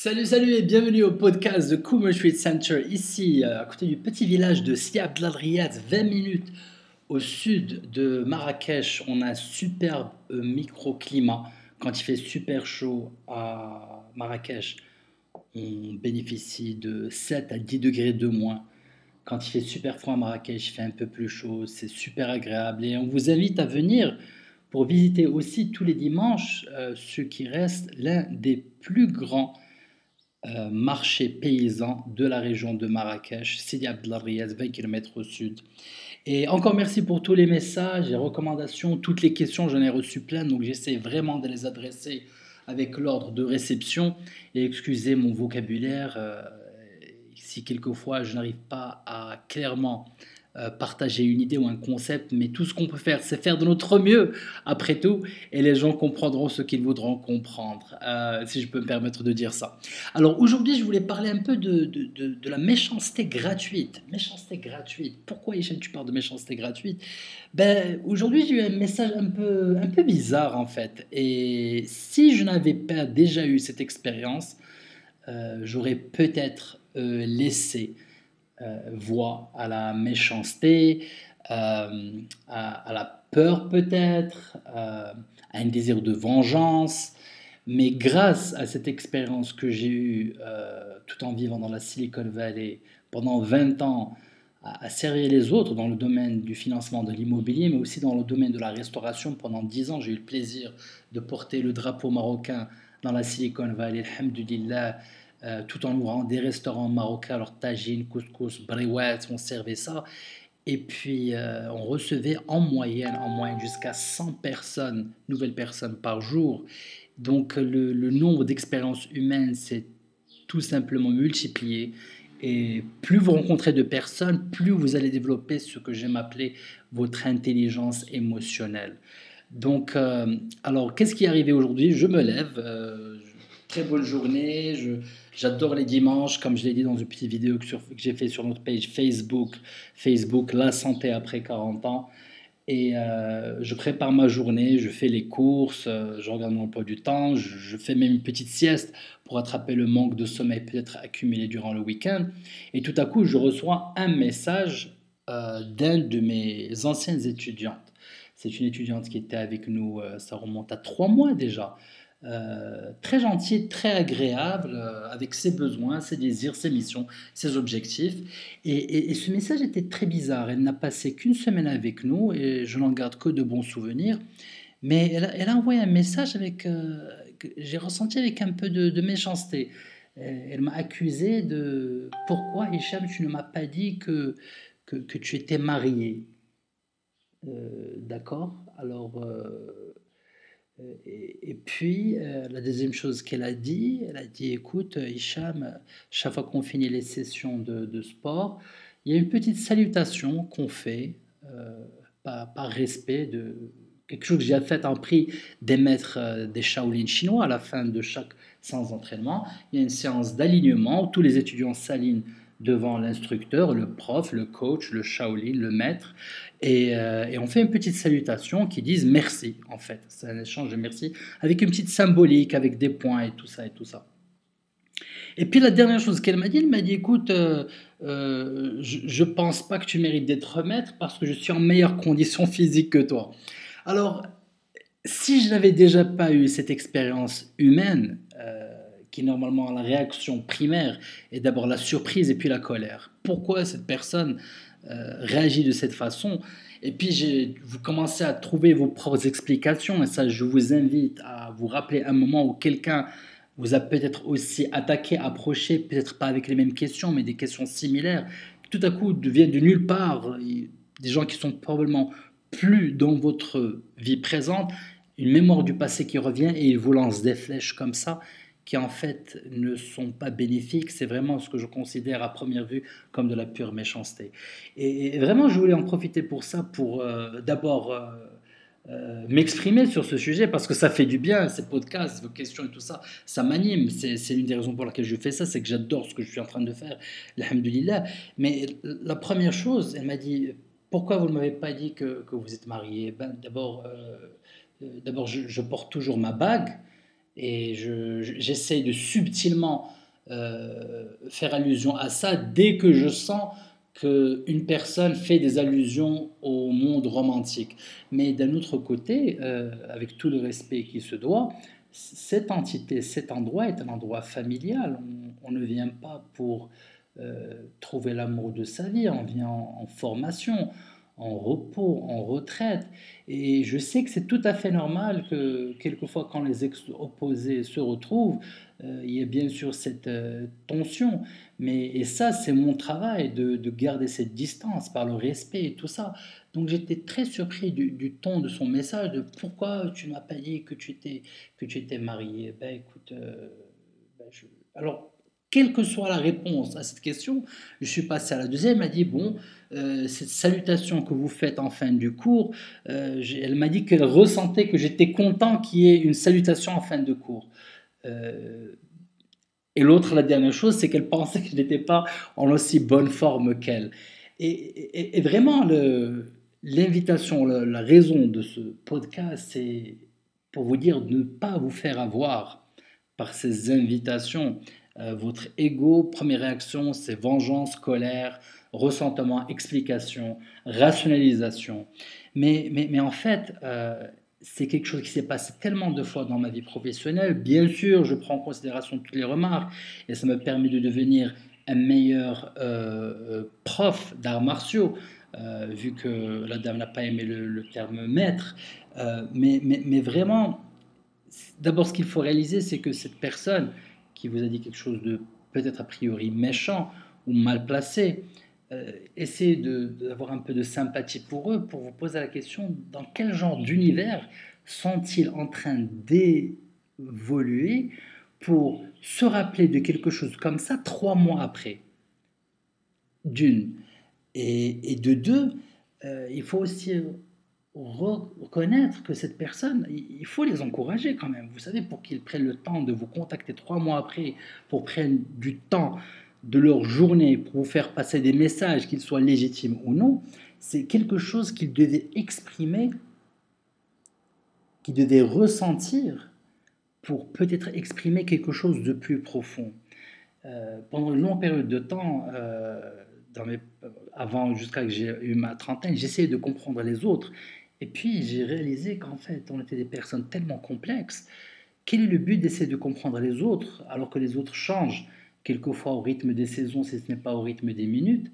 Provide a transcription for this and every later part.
Salut, salut et bienvenue au podcast de Coomer Street Center, ici euh, à côté du petit village de Siab Riyad, 20 minutes au sud de Marrakech. On a un superbe euh, microclimat. Quand il fait super chaud à Marrakech, on bénéficie de 7 à 10 degrés de moins. Quand il fait super froid à Marrakech, il fait un peu plus chaud, c'est super agréable et on vous invite à venir pour visiter aussi tous les dimanches euh, ce qui reste l'un des plus grands euh, marché paysan de la région de Marrakech, Sidi Abdelariez, 20 km au sud. Et encore merci pour tous les messages, les recommandations, toutes les questions, j'en ai reçu plein, donc j'essaie vraiment de les adresser avec l'ordre de réception. Et excusez mon vocabulaire, euh, si quelquefois je n'arrive pas à clairement euh, partager une idée ou un concept, mais tout ce qu'on peut faire, c'est faire de notre mieux, après tout, et les gens comprendront ce qu'ils voudront comprendre, euh, si je peux me permettre de dire ça. Alors aujourd'hui, je voulais parler un peu de, de, de, la méchanceté gratuite. Méchanceté gratuite. Pourquoi, Hicham, tu parles de méchanceté gratuite? Ben, Aujourd'hui, j'ai eu un message un peu, un peu bizarre, en fait. Et si je n'avais pas déjà eu cette expérience, euh, j'aurais peut-être laissé euh, voix à la méchanceté, euh, à, la peur peut-être, euh, à un désir de vengeance. Mais grâce à cette expérience que j'ai eue tout en vivant dans la Silicon Valley pendant 20 ans, à, servir les autres dans le domaine du financement de l'immobilier, mais aussi dans le domaine de la restauration. Pendant 10 ans, j'ai eu le plaisir de porter le drapeau marocain dans la Silicon Valley, alhamdulillah, euh, tout en ouvrant des restaurants marocains, alors tagine, couscous, briouettes, on servait ça. Et puis, euh, on recevait en moyenne, en moyenne jusqu'à 100 personnes, nouvelles personnes par jour. Donc, le, nombre d'expériences humaines s'est tout simplement multiplié. Et plus vous rencontrez de personnes, plus vous allez développer ce que j'aime appeler votre intelligence émotionnelle. Donc, euh, alors, qu'est-ce qui est arrivé aujourd'hui? Je me lève, très bonne journée. j'adore les dimanches, comme je l'ai dit dans une petite vidéo que, j'ai fait sur notre page Facebook, Facebook La Santé après 40 ans. Et euh, je prépare ma journée, je fais les courses, euh, je regarde mon emploi du temps, je, fais même une petite sieste pour attraper le manque de sommeil peut-être accumulé durant le week-end. Et tout à coup, je reçois un message euh, d'un de mes anciennes étudiantes. C'est une étudiante qui était avec nous, ça remonte à trois mois déjà. Euh, très gentil, très agréable, euh, avec ses besoins, ses désirs, ses missions, ses objectifs. Et, ce message était très bizarre. Elle n'a passé qu'une semaine avec nous et je n'en garde que de bons souvenirs. Mais elle, a envoyé un message avec, euh, que j'ai ressenti avec un peu de, méchanceté. Elle m'a accusé de pourquoi Hicham, tu ne m'as pas dit que, que, que, tu étais marié. D'accord? Alors euh, et, puis, euh, la deuxième chose qu'elle a dit, elle a dit, écoute, euh, Hicham, chaque fois qu'on finit les sessions de, sport, il y a une petite salutation qu'on fait par, respect de quelque chose que j'ai fait en prix des maîtres des Shaolin chinois à la fin de chaque séance d'entraînement. Il y a une séance d'alignement où tous les étudiants s'alignent devant l'instructeur, le prof, le coach, le Shaolin, le maître. Euh, et, on fait une petite salutation qui disent merci, en fait. C'est un échange de merci avec une petite symbolique, avec des points et tout ça et tout ça. Et puis la dernière chose qu'elle m'a dit, elle m'a dit écoute, euh, euh, je ne pense pas que tu mérites d'être maître parce que je suis en meilleure condition physique que toi. Alors, si je n'avais déjà pas eu cette expérience humaine, qui normalement la réaction primaire est d'abord la surprise et puis la colère. Pourquoi cette personne euh, réagit de cette façon? Et puis vous commencez à trouver vos propres explications et ça je vous invite à vous rappeler un moment où quelqu'un vous a peut-être aussi attaqué, approché, peut-être pas avec les mêmes questions mais des questions similaires, tout à coup deviennent de nulle part, des gens qui sont probablement plus dans votre vie présente, une mémoire du passé qui revient et ils vous lancent des flèches comme ça qui en fait ne sont pas bénéfiques. C'est vraiment ce que je considère à première vue comme de la pure méchanceté. Et, vraiment, je voulais en profiter pour ça, pour euh, d'abord euh, euh, m'exprimer sur ce sujet, parce que ça fait du bien, ces podcasts, vos questions et tout ça, ça m'anime. C'est l'une des raisons pour laquelle je fais ça, c'est que j'adore ce que je suis en train de faire, alhamdulillah. Mais la première chose, elle m'a dit, pourquoi vous ne m'avez pas dit que, vous êtes marié? Ben, D'abord, je, porte toujours ma bague. Et j'essaie de subtilement euh, faire allusion à ça dès que je sens qu'une personne fait des allusions au monde romantique. Mais d'un autre côté, euh, avec tout le respect qui se doit, cette entité, cet endroit est un endroit familial. On, ne vient pas pour euh, trouver l'amour de sa vie, on vient en formation, en repos, en retraite. Et je sais que c'est tout à fait normal que quelquefois quand les ex-opposés se retrouvent, euh, il y a bien sûr cette euh, tension. Mais, et ça, c'est mon travail de, garder cette distance par le respect et tout ça. Donc j'étais très surpris du, ton de son message, de pourquoi tu m'as pas dit que tu étais, que tu étais marié. Ben écoute, euh, ben, alors quelle que soit la réponse à cette question, je suis passé à la deuxième, elle m'a dit, bon, euh, cette salutation que vous faites en fin du cours, euh, elle m'a dit qu'elle ressentait que j'étais content qu'il y ait une salutation en fin de cours. Euh, et l'autre, la dernière chose, c'est qu'elle pensait que je n'étais pas en aussi bonne forme qu'elle. Et, vraiment, l'invitation, la raison de ce podcast, c'est pour vous dire de ne pas vous faire avoir par ces invitations euh, votre ego, première réaction, c'est vengeance, colère, ressentement, explication, rationalisation. Mais, mais, mais en fait, euh, c'est quelque chose qui s'est passé tellement de fois dans ma vie professionnelle. Bien sûr, je prends en considération toutes les remarques et ça me permet de devenir un meilleur euh, prof d'arts martiaux, vu que la dame n'a pas aimé le, terme maître. mais, mais, mais, vraiment, d'abord, ce qu'il faut réaliser, c'est que cette personne, qui vous a dit quelque chose de peut-être a priori méchant ou mal placé, euh, essayez d'avoir un peu de sympathie pour eux, pour vous poser la question dans quel genre d'univers sont-ils en train d'évoluer pour se rappeler de quelque chose comme ça trois mois après? D'une. Et, de deux, euh, il faut aussi reconnaître que cette personne, il faut les encourager quand même. Vous savez, pour qu'ils prennent le temps de vous contacter trois mois après, pour prendre du temps de leur journée pour vous faire passer des messages, qu'ils soient légitimes ou non, c'est quelque chose qu'ils devaient exprimer, qu'ils devaient ressentir pour peut-être exprimer quelque chose de plus profond. Euh, pendant une longue période de temps, euh, avant jusqu'à que j'ai eu ma trentaine, j'essayais de comprendre les autres et puis j'ai réalisé qu'en fait, on était des personnes tellement complexes. Quel est le but d'essayer de comprendre les autres alors que les autres changent quelquefois au rythme des saisons si ce n'est pas au rythme des minutes?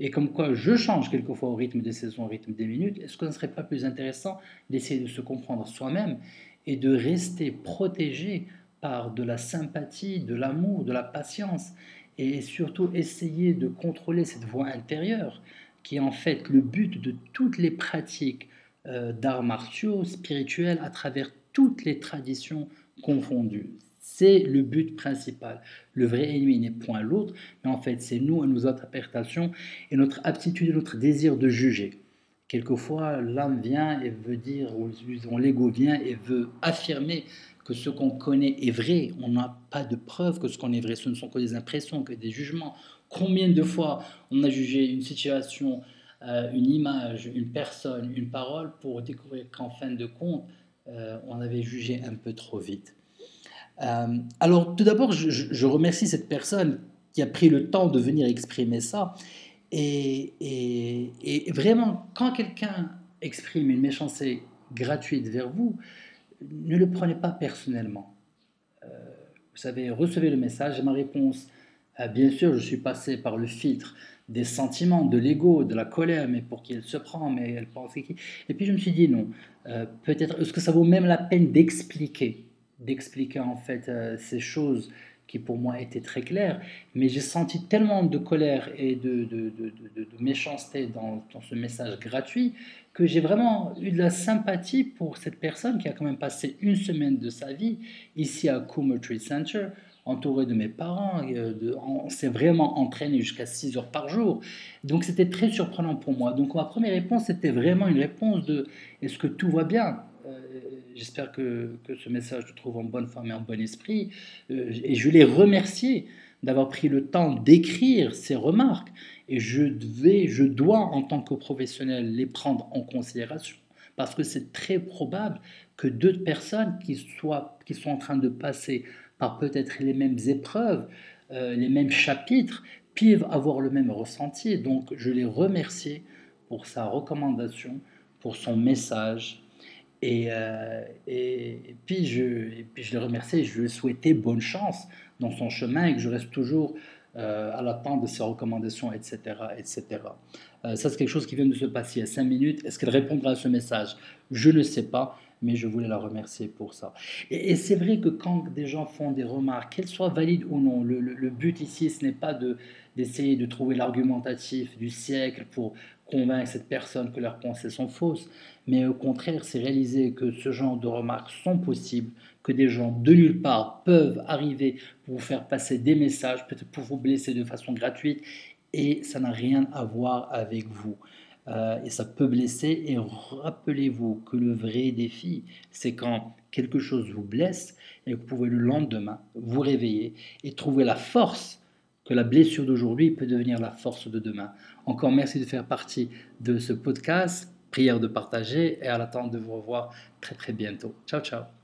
Et comme quoi je change quelquefois au rythme des saisons, au rythme des minutes, est-ce que ce ne serait pas plus intéressant d'essayer de se comprendre soi-même et de rester protégé par de la sympathie, de l'amour, de la patience et surtout essayer de contrôler cette voix intérieure qui est en fait le but de toutes les pratiques euh, d'arts martiaux, spirituels, à travers toutes les traditions confondues. C'est le but principal. Le vrai ennemi n'est point l'autre, mais en fait c'est nous et nos interprétations et notre aptitude et notre désir de juger. Quelquefois, l'âme vient et veut dire, ou l'ego vient et veut affirmer que ce qu'on connaît est vrai. On n'a pas de preuve que ce qu'on est vrai. Ce ne sont que des impressions, que des jugements. Combien de fois on a jugé une situation euh, une image, une personne, une parole pour découvrir qu'en fin de compte, euh, on avait jugé un peu trop vite. Euh, alors tout d'abord, je, remercie cette personne qui a pris le temps de venir exprimer ça. Et, vraiment, quand quelqu'un exprime une méchanceté gratuite vers vous, ne le prenez pas personnellement. vous savez, recevez le message ma réponse. bien sûr, je suis passé par le filtre des sentiments, de l'ego, de la colère, mais pour qui elle se prend, mais elle pense qui. Et puis je me suis dit non, euh, peut-être, est-ce que ça vaut même la peine d'expliquer, d'expliquer en fait euh, ces choses qui pour moi étaient très claires, mais j'ai senti tellement de colère et de, de, de, méchanceté dans, dans, ce message gratuit que j'ai vraiment eu de la sympathie pour cette personne qui a quand même passé une semaine de sa vie ici à Coomer Trade Center entouré de mes parents. Euh, on s'est vraiment entraîné jusqu'à 6 heures par jour. Donc c'était très surprenant pour moi. Donc ma première réponse, c'était vraiment une réponse de est-ce que tout va bien? Euh, J'espère que, que, ce message te trouve en bonne forme et en bon esprit. Euh, et je l'ai remercié d'avoir pris le temps d'écrire ces remarques. Et je, devais, je dois, en tant que professionnel, les prendre en considération. Parce que c'est très probable que deux personnes qui, soient, qu'ils sont en train de passer par peut-être les mêmes épreuves, euh, les mêmes chapitres, peuvent avoir le même ressenti. Donc je les remercie pour sa recommandation, pour son message. Et, euh, et, puis je, puis je le remercie, je lui souhaitais bonne chance dans son chemin et que je reste toujours euh, à l'attente de ses recommandations, etc. etc. Ça, c'est quelque chose qui vient de se passer il y a cinq minutes. Est-ce qu'elle répondra à ce message? Je ne sais pas, mais je voulais la remercier pour ça. Et, c'est vrai que quand des gens font des remarques, qu'elles soient valides ou non, le, but ici, ce n'est pas de, d'essayer de trouver l'argumentatif du siècle pour convaincre cette personne que leurs pensées sont fausses, mais au contraire, c'est réaliser que ce genre de remarques sont possibles, que des gens de nulle part peuvent arriver pour vous faire passer des messages, peut-être pour vous blesser de façon gratuite, et ça n'a rien à voir avec vous. Euh, et ça peut blesser, et rappelez-vous que le vrai défi, c'est quand quelque chose vous blesse et que vous pouvez le lendemain vous réveiller et trouver la force que la blessure d'aujourd'hui peut devenir la force de demain. Encore merci de faire partie de ce podcast. Prière de partager et à l'attente de vous revoir très très bientôt. Ciao ciao.